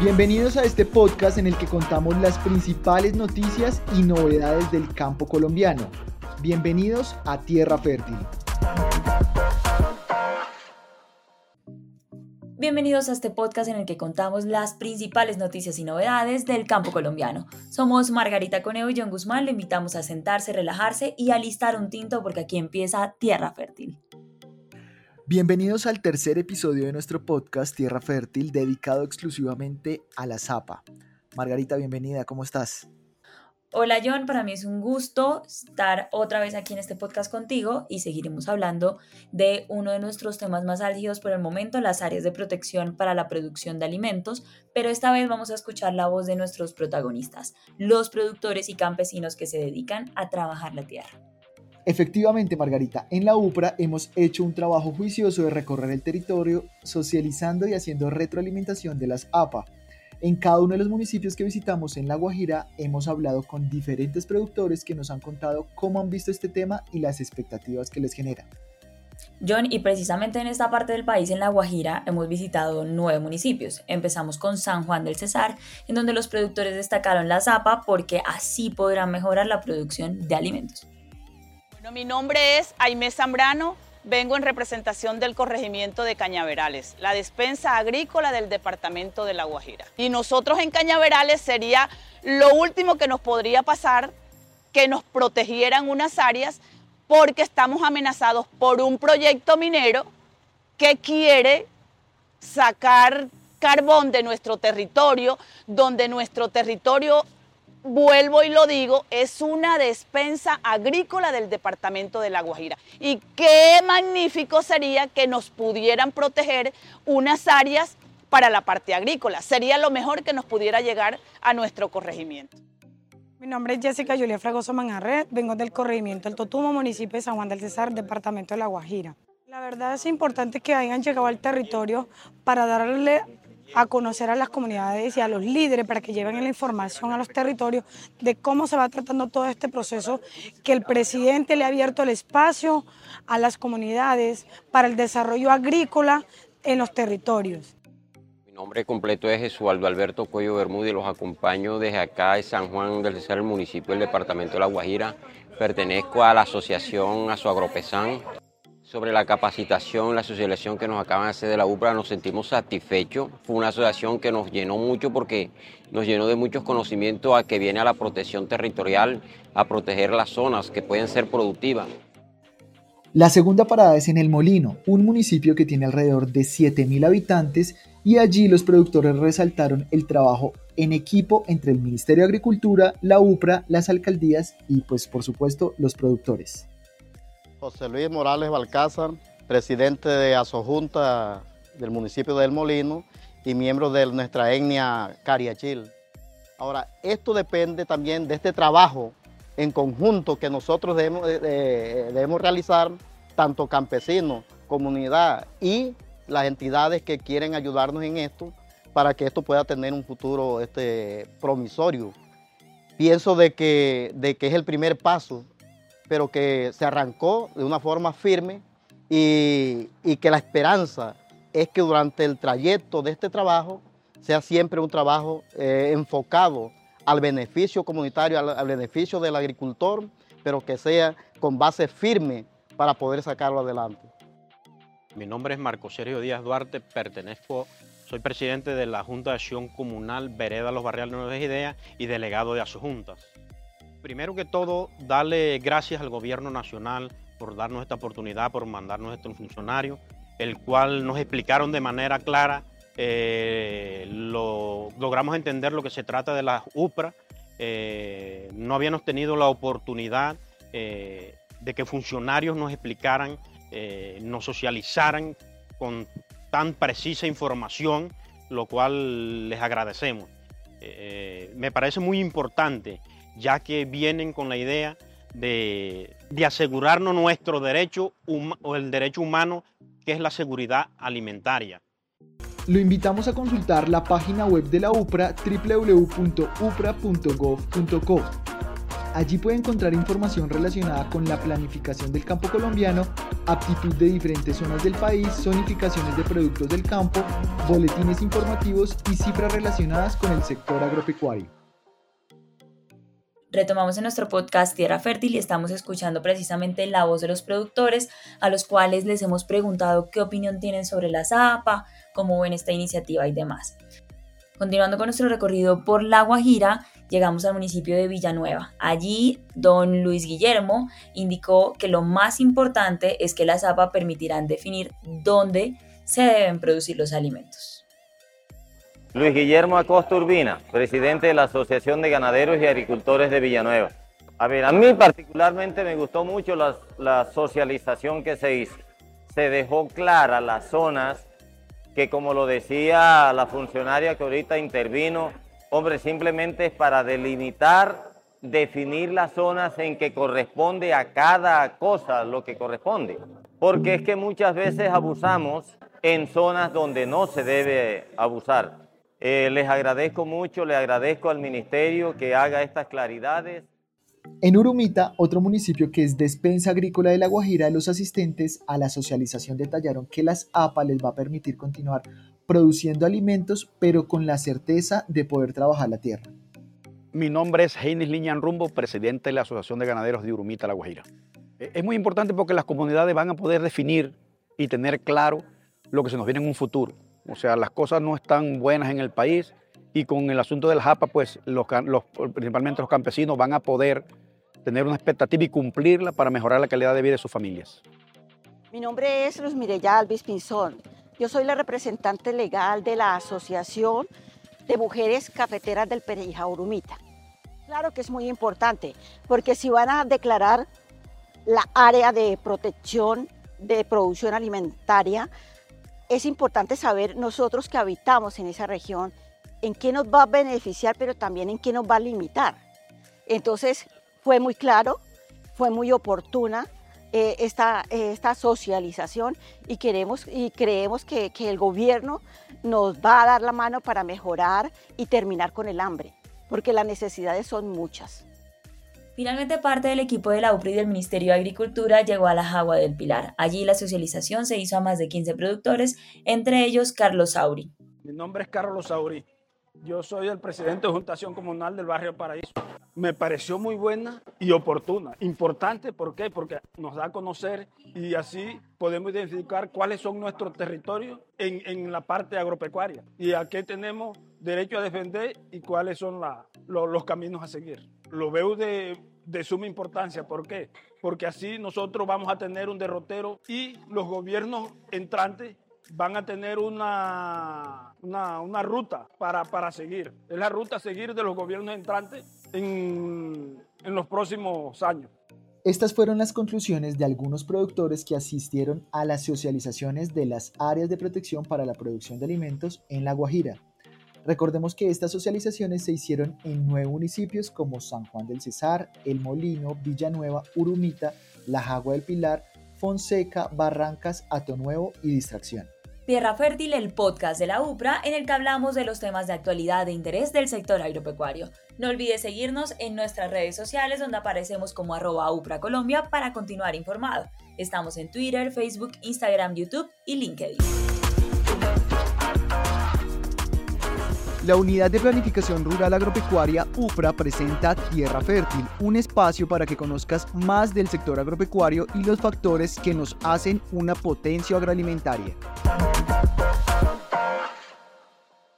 Bienvenidos a este podcast en el que contamos las principales noticias y novedades del campo colombiano. Bienvenidos a Tierra Fértil. Bienvenidos a este podcast en el que contamos las principales noticias y novedades del campo colombiano. Somos Margarita Coneo y John Guzmán. Le invitamos a sentarse, relajarse y alistar un tinto porque aquí empieza Tierra Fértil. Bienvenidos al tercer episodio de nuestro podcast Tierra Fértil dedicado exclusivamente a la zapa. Margarita, bienvenida, ¿cómo estás? Hola John, para mí es un gusto estar otra vez aquí en este podcast contigo y seguiremos hablando de uno de nuestros temas más álgidos por el momento, las áreas de protección para la producción de alimentos, pero esta vez vamos a escuchar la voz de nuestros protagonistas, los productores y campesinos que se dedican a trabajar la tierra. Efectivamente, Margarita, en la UPRA hemos hecho un trabajo juicioso de recorrer el territorio, socializando y haciendo retroalimentación de las APA. En cada uno de los municipios que visitamos en La Guajira hemos hablado con diferentes productores que nos han contado cómo han visto este tema y las expectativas que les genera. John, y precisamente en esta parte del país, en La Guajira, hemos visitado nueve municipios. Empezamos con San Juan del Cesar, en donde los productores destacaron la zapa porque así podrán mejorar la producción de alimentos mi nombre es Aimé Zambrano, vengo en representación del corregimiento de Cañaverales, la despensa agrícola del departamento de La Guajira. Y nosotros en Cañaverales sería lo último que nos podría pasar que nos protegieran unas áreas porque estamos amenazados por un proyecto minero que quiere sacar carbón de nuestro territorio, donde nuestro territorio vuelvo y lo digo, es una despensa agrícola del departamento de La Guajira. Y qué magnífico sería que nos pudieran proteger unas áreas para la parte agrícola. Sería lo mejor que nos pudiera llegar a nuestro corregimiento. Mi nombre es Jessica Julia Fragoso Manarret, vengo del corregimiento del Totumo, municipio de San Juan del Cesar, departamento de La Guajira. La verdad es importante que hayan llegado al territorio para darle a conocer a las comunidades y a los líderes para que lleven la información a los territorios de cómo se va tratando todo este proceso, que el presidente le ha abierto el espacio a las comunidades para el desarrollo agrícola en los territorios. Mi nombre completo es Jesualdo Alberto Cuello Bermúdez los acompaño desde acá de San Juan del Cesar, el municipio del departamento de La Guajira. Pertenezco a la asociación Azuagropesan. Sobre la capacitación, la socialización que nos acaban de hacer de la UPRA, nos sentimos satisfechos. Fue una asociación que nos llenó mucho porque nos llenó de muchos conocimientos a que viene a la protección territorial, a proteger las zonas que pueden ser productivas. La segunda parada es en El Molino, un municipio que tiene alrededor de 7.000 habitantes y allí los productores resaltaron el trabajo en equipo entre el Ministerio de Agricultura, la UPRA, las alcaldías y pues por supuesto los productores. José Luis Morales Balcázar, presidente de Asojunta del municipio de El Molino y miembro de nuestra etnia Cariachil. Ahora, esto depende también de este trabajo en conjunto que nosotros debemos, debemos realizar, tanto campesinos, comunidad y las entidades que quieren ayudarnos en esto para que esto pueda tener un futuro este, promisorio. Pienso de que, de que es el primer paso pero que se arrancó de una forma firme y, que la esperanza es que durante el trayecto de este trabajo sea siempre un trabajo eh, enfocado al beneficio comunitario, al, beneficio del agricultor, pero que sea con base firme para poder sacarlo adelante. Mi nombre es Marco Sergio Díaz Duarte, pertenezco, soy presidente de la Junta de Acción Comunal Vereda Los Barriales Nuevas Ideas y delegado de Asojuntas. Primero que todo, darle gracias al gobierno nacional por darnos esta oportunidad, por mandarnos estos funcionarios, el cual nos explicaron de manera clara, eh, logramos entender lo que se trata de la UPRA, eh, no habíamos tenido la oportunidad eh, de que funcionarios nos explicaran, nos socializaran con tan precisa información, lo cual les agradecemos. me parece muy importante ya que vienen con la idea de, asegurarnos nuestro derecho o el derecho humano, que es la seguridad alimentaria. Lo invitamos a consultar la página web de la UPRA www.upra.gov.co. Allí puede encontrar información relacionada con la planificación del campo colombiano, aptitud de diferentes zonas del país, zonificaciones de productos del campo, boletines informativos y cifras relacionadas con el sector agropecuario. Retomamos en nuestro podcast Tierra Fértil y estamos escuchando precisamente la voz de los productores a los cuales les hemos preguntado qué opinión tienen sobre la ZAPA, cómo ven esta iniciativa y demás. Continuando con nuestro recorrido por La Guajira, llegamos al municipio de Villanueva. Allí, don Luis Guillermo indicó que lo más importante es que la ZAPA permitirán definir dónde se deben producir los alimentos. Luis Guillermo Acosta Urbina, presidente de la Asociación de Ganaderos y Agricultores de Villanueva. A ver, a mí particularmente me gustó mucho la, socialización que se hizo. Se dejó clara las zonas que como lo decía la funcionaria que ahorita intervino, hombre, simplemente es para delimitar, definir las zonas en que corresponde a cada cosa lo que corresponde. Porque es que muchas veces abusamos en zonas donde no se debe abusar. Eh, les agradezco mucho, le agradezco al ministerio que haga estas claridades. En Urumita, otro municipio que es despensa agrícola de La Guajira, los asistentes a la socialización detallaron que las APA les va a permitir continuar produciendo alimentos, pero con la certeza de poder trabajar la tierra. Mi nombre es Heinis Liñan Rumbo, presidente de la Asociación de Ganaderos de Urumita, La Guajira. Eh, es muy importante porque las comunidades van a poder definir y tener claro lo que se nos viene en un futuro. O sea, las cosas no están buenas en el país y con el asunto del JAPA, pues principalmente los campesinos van a poder tener una expectativa y cumplirla para mejorar la calidad de vida de sus familias. Mi nombre es Luz Mireya Alvis Pinzón. Yo soy la representante legal de la Asociación de Mujeres Cafeteras del Pereja Urumita. Claro que es muy importante, porque si van a declarar la área de protección de producción alimentaria, es importante saber nosotros que habitamos en esa región en qué nos va a beneficiar, pero también en qué nos va a limitar. Entonces fue muy claro, fue muy oportuna eh, esta, esta socialización y, queremos, y creemos que, que el gobierno nos va a dar la mano para mejorar y terminar con el hambre, porque las necesidades son muchas. Finalmente, parte del equipo de la UPRI del Ministerio de Agricultura llegó a la Jagua del Pilar. Allí la socialización se hizo a más de 15 productores, entre ellos Carlos Sauri. Mi nombre es Carlos Sauri. Yo soy el presidente de Juntación Comunal del Barrio Paraíso. Me pareció muy buena y oportuna. Importante, ¿por qué? Porque nos da a conocer y así podemos identificar cuáles son nuestros territorios en, en la parte agropecuaria y a qué tenemos derecho a defender y cuáles son la, los caminos a seguir lo veo de, suma importancia. ¿Por qué? Porque así nosotros vamos a tener un derrotero y los gobiernos entrantes van a tener una, una, ruta para, para, seguir. Es la ruta a seguir de los gobiernos entrantes en, en los próximos años. Estas fueron las conclusiones de algunos productores que asistieron a las socializaciones de las áreas de protección para la producción de alimentos en La Guajira. Recordemos que estas socializaciones se hicieron en nueve municipios como San Juan del Cesar, El Molino, Villanueva, Urumita, La Jagua del Pilar, Fonseca, Barrancas, Nuevo y Distracción. Tierra Fértil, el podcast de la UPRA en el que hablamos de los temas de actualidad de interés del sector agropecuario. No olvides seguirnos en nuestras redes sociales donde aparecemos como arroba UPRA Colombia para continuar informado. Estamos en Twitter, Facebook, Instagram, YouTube y LinkedIn. La Unidad de Planificación Rural Agropecuaria UPRA presenta Tierra Fértil, un espacio para que conozcas más del sector agropecuario y los factores que nos hacen una potencia agroalimentaria.